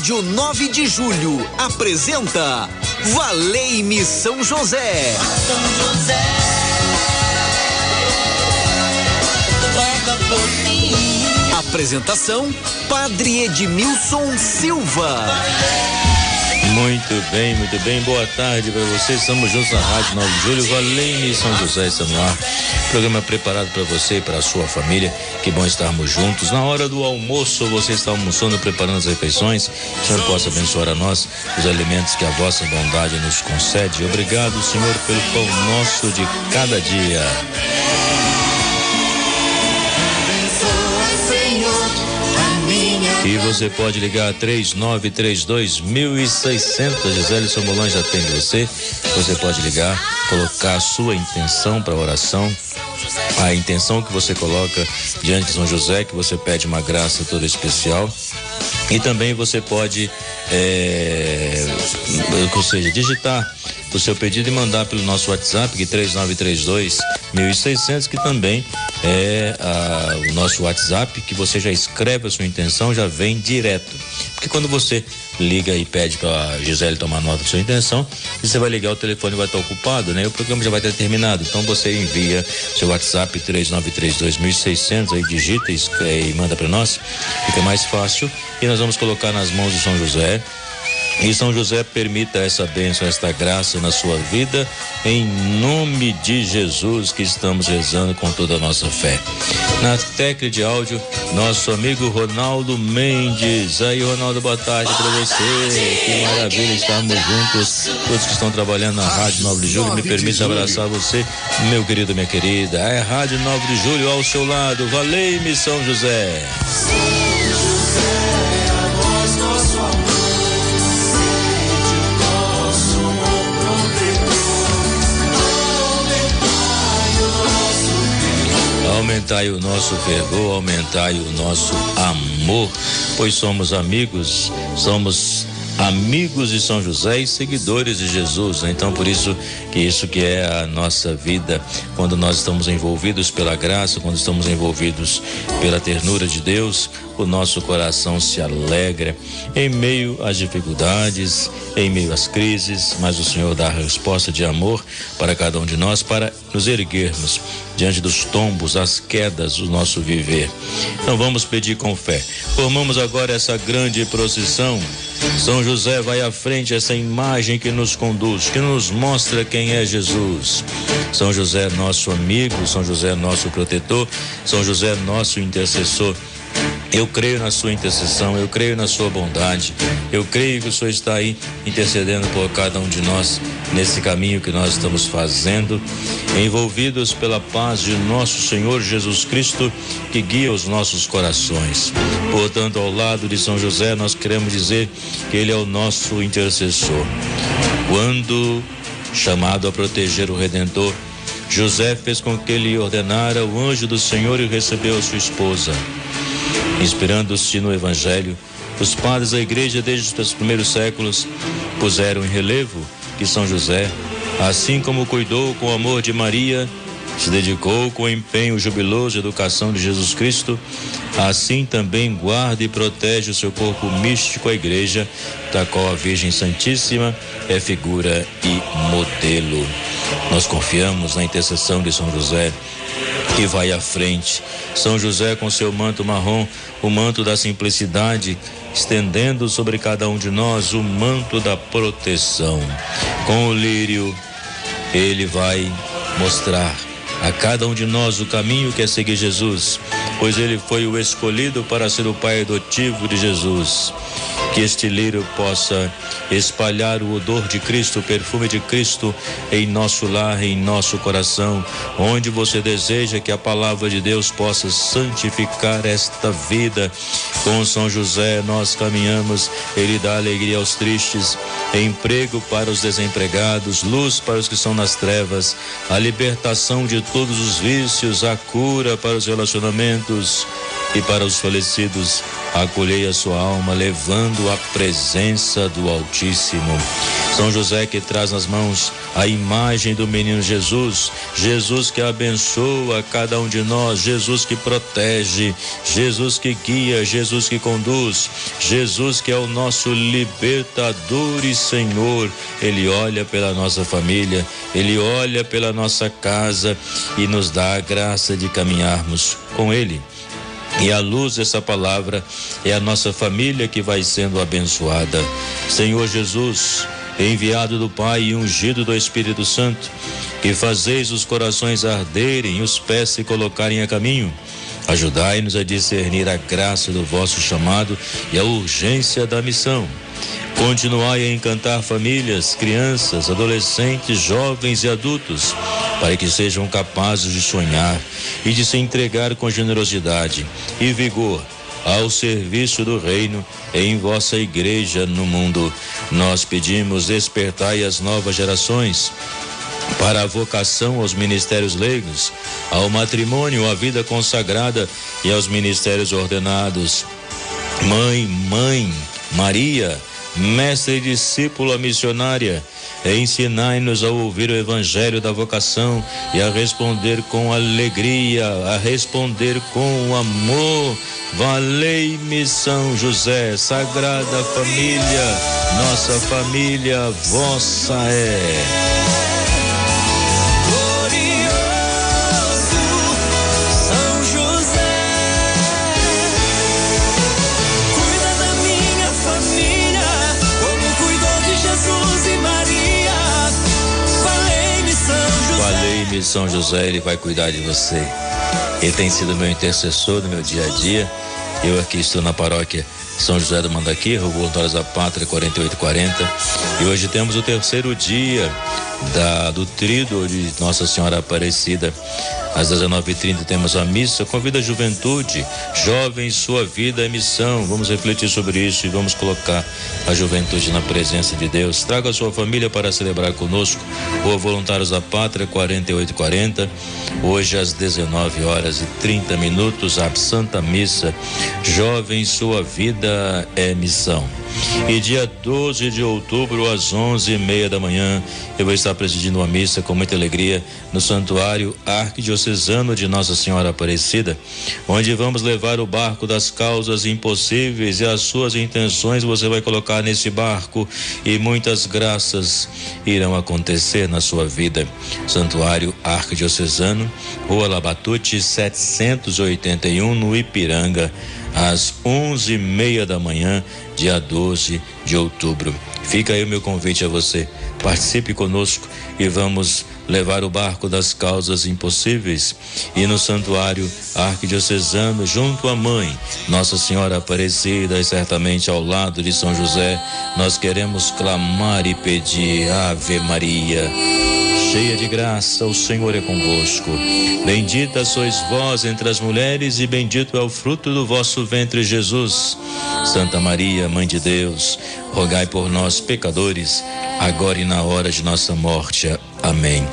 Rádio 9 de Julho apresenta Valei-me São José. São José. Apresentação Padre Edmilson Silva. Muito bem, muito bem. Boa tarde para vocês. Estamos juntos na Rádio 9 de Julho, Valene São José está no ar. Programa preparado para você e para a sua família. Que bom estarmos juntos. Na hora do almoço, você está almoçando, preparando as refeições. Que o Senhor possa abençoar a nós os alimentos que a vossa bondade nos concede. Obrigado, Senhor, pelo pão nosso de cada dia. E você pode ligar 3932 1600. Gisele Somolan já atende você. Você pode ligar, colocar a sua intenção para oração. A intenção que você coloca diante de São José, que você pede uma graça toda especial. E também você pode, é, ou seja, digitar o seu pedido e mandar pelo nosso WhatsApp, que 3932 1600, que também é a, o nosso WhatsApp, que você já escreve a sua intenção, já vem direto. Porque quando você liga e pede para Gisele tomar nota da sua intenção, e você vai ligar, o telefone vai estar ocupado, né? O programa já vai ter terminado. Então você envia seu WhatsApp 3932 1600, aí digita e, e manda para nós, fica mais fácil. E nós vamos colocar nas mãos de São José e São José permita essa bênção, esta graça na sua vida, em nome de Jesus que estamos rezando com toda a nossa fé. Na técnica de áudio, nosso amigo Ronaldo Mendes. Aí, Ronaldo, boa tarde para você. Que maravilha estarmos juntos. Todos que estão trabalhando na Rádio 9 de Julho, me permita abraçar você, meu querido, minha querida. É Rádio 9 de Julho ao seu lado. Valei-me, São José. Aumentai o nosso fervor, aumentai o nosso amor, pois somos amigos, somos amigos de São José e seguidores de Jesus. Então, por isso que isso que é a nossa vida, quando nós estamos envolvidos pela graça, quando estamos envolvidos pela ternura de Deus, o nosso coração se alegra em meio às dificuldades, em meio às crises, mas o Senhor dá a resposta de amor para cada um de nós para nos erguermos diante dos tombos, as quedas do nosso viver. Então vamos pedir com fé. Formamos agora essa grande procissão. São José vai à frente, essa imagem que nos conduz, que nos mostra quem é Jesus. São José, nosso amigo, São José, nosso protetor, São José, nosso intercessor. Eu creio na sua intercessão, eu creio na sua bondade, eu creio que o Senhor está aí intercedendo por cada um de nós nesse caminho que nós estamos fazendo, envolvidos pela paz de nosso Senhor Jesus Cristo que guia os nossos corações. Portanto, ao lado de São José, nós queremos dizer que ele é o nosso intercessor. Quando chamado a proteger o Redentor, José fez com que ele ordenara o anjo do Senhor e recebeu a sua esposa. Inspirando-se no Evangelho, os padres da igreja desde os primeiros séculos puseram em relevo que São José, assim como cuidou com amor de Maria, se dedicou com empenho jubiloso à educação de Jesus Cristo, assim também guarda e protege o seu corpo místico, a igreja, da qual a Virgem Santíssima é figura e modelo. Nós confiamos na intercessão de São José que vai à frente. São José com seu manto marrom, o manto da simplicidade, estendendo sobre cada um de nós o manto da proteção. Com o lírio, ele vai mostrar a cada um de nós o caminho que é seguir Jesus, pois ele foi o escolhido para ser o pai adotivo de Jesus que este lírio possa espalhar o odor de Cristo, o perfume de Cristo em nosso lar, em nosso coração, onde você deseja que a palavra de Deus possa santificar esta vida. Com São José nós caminhamos, ele dá alegria aos tristes, emprego para os desempregados, luz para os que estão nas trevas, a libertação de todos os vícios, a cura para os relacionamentos e para os falecidos, acolhei a sua alma, levando a presença do Altíssimo. São José que traz nas mãos a imagem do menino Jesus, Jesus que abençoa cada um de nós, Jesus que protege, Jesus que guia, Jesus que conduz, Jesus que é o nosso libertador e Senhor. Ele olha pela nossa família, ele olha pela nossa casa e nos dá a graça de caminharmos com ele. E à luz dessa palavra é a nossa família que vai sendo abençoada. Senhor Jesus, enviado do Pai e ungido do Espírito Santo, que fazeis os corações arderem, os pés se colocarem a caminho. Ajudai-nos a discernir a graça do vosso chamado e a urgência da missão. Continuai a encantar famílias, crianças, adolescentes, jovens e adultos, para que sejam capazes de sonhar e de se entregar com generosidade e vigor ao serviço do reino em vossa igreja no mundo. Nós pedimos despertai as novas gerações para a vocação aos ministérios leigos, ao matrimônio, à vida consagrada e aos ministérios ordenados. Mãe, mãe, Maria, mestre e discípula missionária, ensinai-nos a ouvir o evangelho da vocação e a responder com alegria, a responder com amor. Valei-me São José, Sagrada Família, nossa família vossa é. De São José, ele vai cuidar de você. Ele tem sido meu intercessor no meu dia a dia. Eu aqui estou na paróquia São José do Mandaqui, Rua Voluntários da Pátria 4840. E hoje temos o terceiro dia da, do trido de Nossa Senhora Aparecida. Às 19h30 temos a missa. Convida a juventude, jovem, sua vida é missão. Vamos refletir sobre isso e vamos colocar a juventude na presença de Deus. Traga a sua família para celebrar conosco. O Voluntários da Pátria 4840. Hoje às 19 horas e 30 minutos, a Santa Missa. Jovem, sua vida é missão. E dia 12 de outubro, às 11 e meia da manhã, eu vou estar presidindo uma missa com muita alegria no Santuário Arquidiocesano de Nossa Senhora Aparecida, onde vamos levar o barco das causas impossíveis e as suas intenções você vai colocar nesse barco e muitas graças irão acontecer na sua vida. Santuário Arquidiocesano, Rua Labatute 781, no Ipiranga às onze e meia da manhã, dia 12 de outubro. Fica aí o meu convite a você. Participe conosco e vamos levar o barco das causas impossíveis e no santuário arquidiocesano junto à mãe, Nossa Senhora Aparecida e certamente ao lado de São José, nós queremos clamar e pedir Ave Maria cheia de graça, o Senhor é convosco. Bendita sois vós entre as mulheres, e bendito é o fruto do vosso ventre, Jesus. Santa Maria, Mãe de Deus, rogai por nós, pecadores, agora e na hora de nossa morte. Amém.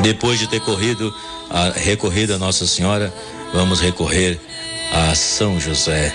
Depois de ter corrido, a, recorrido a Nossa Senhora, vamos recorrer a São José.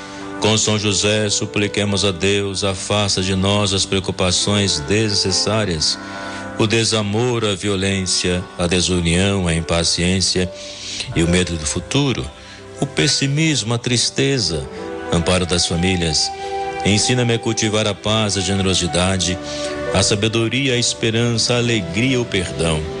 com São José, supliquemos a Deus, afasta de nós as preocupações desnecessárias, o desamor, a violência, a desunião, a impaciência e o medo do futuro, o pessimismo, a tristeza, amparo das famílias. Ensina-me a cultivar a paz, a generosidade, a sabedoria, a esperança, a alegria, o perdão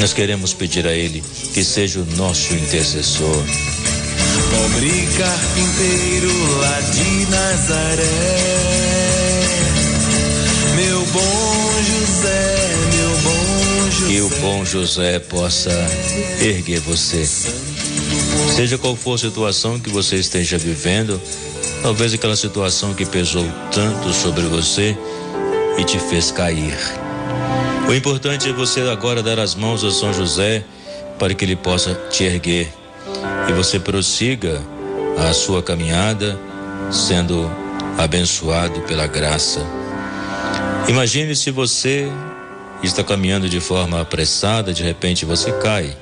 nós queremos pedir a Ele que seja o nosso intercessor. Pobre carpinteiro lá de Nazaré, meu bom José, meu bom José. Que o bom José possa erguer você. Seja qual for a situação que você esteja vivendo, talvez aquela situação que pesou tanto sobre você e te fez cair. O importante é você agora dar as mãos a São José para que ele possa te erguer e você prossiga a sua caminhada sendo abençoado pela graça. Imagine se você está caminhando de forma apressada, de repente você cai.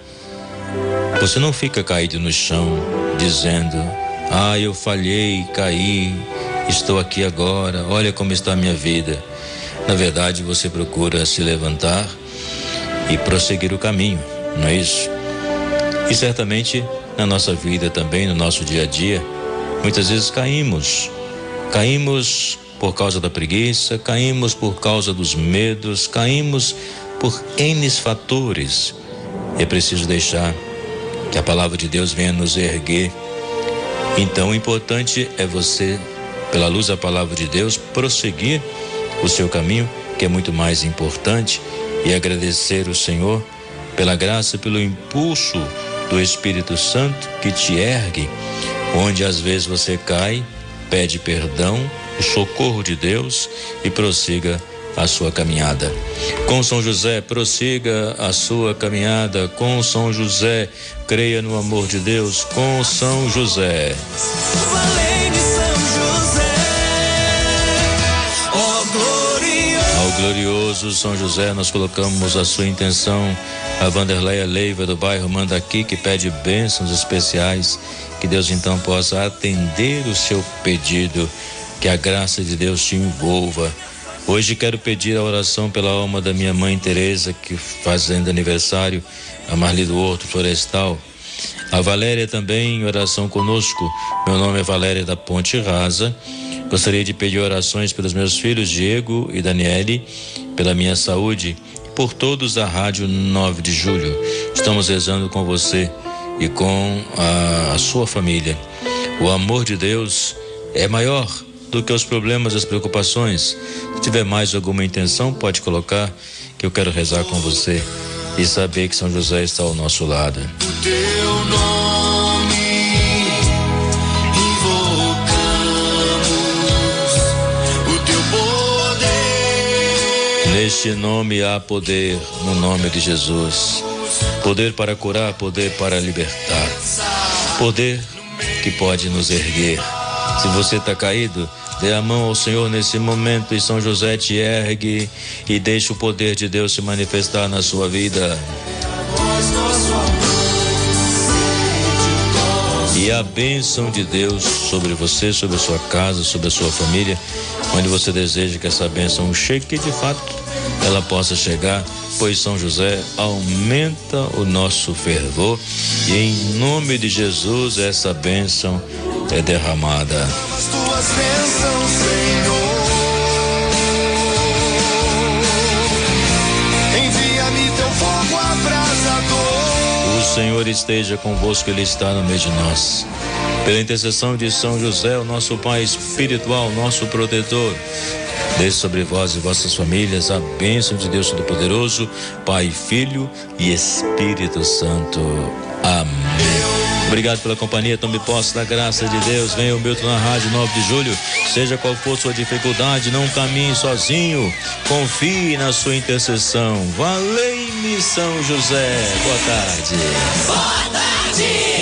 Você não fica caído no chão dizendo: Ah, eu falhei, caí, estou aqui agora, olha como está a minha vida. Na verdade, você procura se levantar e prosseguir o caminho, não é isso? E certamente na nossa vida também, no nosso dia a dia, muitas vezes caímos. Caímos por causa da preguiça, caímos por causa dos medos, caímos por N fatores. É preciso deixar que a palavra de Deus venha nos erguer. Então, o importante é você, pela luz da palavra de Deus, prosseguir o seu caminho, que é muito mais importante, e agradecer o Senhor pela graça, pelo impulso do Espírito Santo que te ergue, onde às vezes você cai, pede perdão, o socorro de Deus e prossiga a sua caminhada. Com São José, prossiga a sua caminhada. Com São José, creia no amor de Deus. Com São José. Glorioso São José, nós colocamos a sua intenção, a Vanderleia Leiva do bairro Mandaqui, que pede bênçãos especiais, que Deus então possa atender o seu pedido, que a graça de Deus te envolva. Hoje quero pedir a oração pela alma da minha mãe Teresa, que fazendo aniversário, a Marli do Horto Florestal. A Valéria também, oração conosco. Meu nome é Valéria da Ponte Rasa. Gostaria de pedir orações pelos meus filhos Diego e Daniele, pela minha saúde, por todos da Rádio 9 de Julho. Estamos rezando com você e com a, a sua família. O amor de Deus é maior do que os problemas e as preocupações. Se tiver mais alguma intenção, pode colocar que eu quero rezar com você e saber que São José está ao nosso lado. O teu nome Neste nome há poder, no nome de Jesus. Poder para curar, poder para libertar. Poder que pode nos erguer. Se você está caído, dê a mão ao Senhor nesse momento e São José te ergue e deixe o poder de Deus se manifestar na sua vida. E a bênção de Deus sobre você, sobre a sua casa, sobre a sua família, onde você deseja que essa bênção chegue de fato ela possa chegar, pois São José aumenta o nosso fervor e em nome de Jesus essa bênção é derramada. As tuas bênçãos, Senhor. Envia-me teu fogo abrasador. O Senhor esteja convosco, Ele está no meio de nós. Pela intercessão de São José, o nosso Pai espiritual, nosso protetor, Desça sobre vós e vossas famílias a bênção de Deus Todo-Poderoso, Pai, Filho e Espírito Santo. Amém. Obrigado pela companhia, tome posse da graça de Deus. Venha o Milton na Rádio 9 de Julho. Seja qual for sua dificuldade, não caminhe sozinho. Confie na sua intercessão. Valei-me São José. Boa tarde. Boa tarde.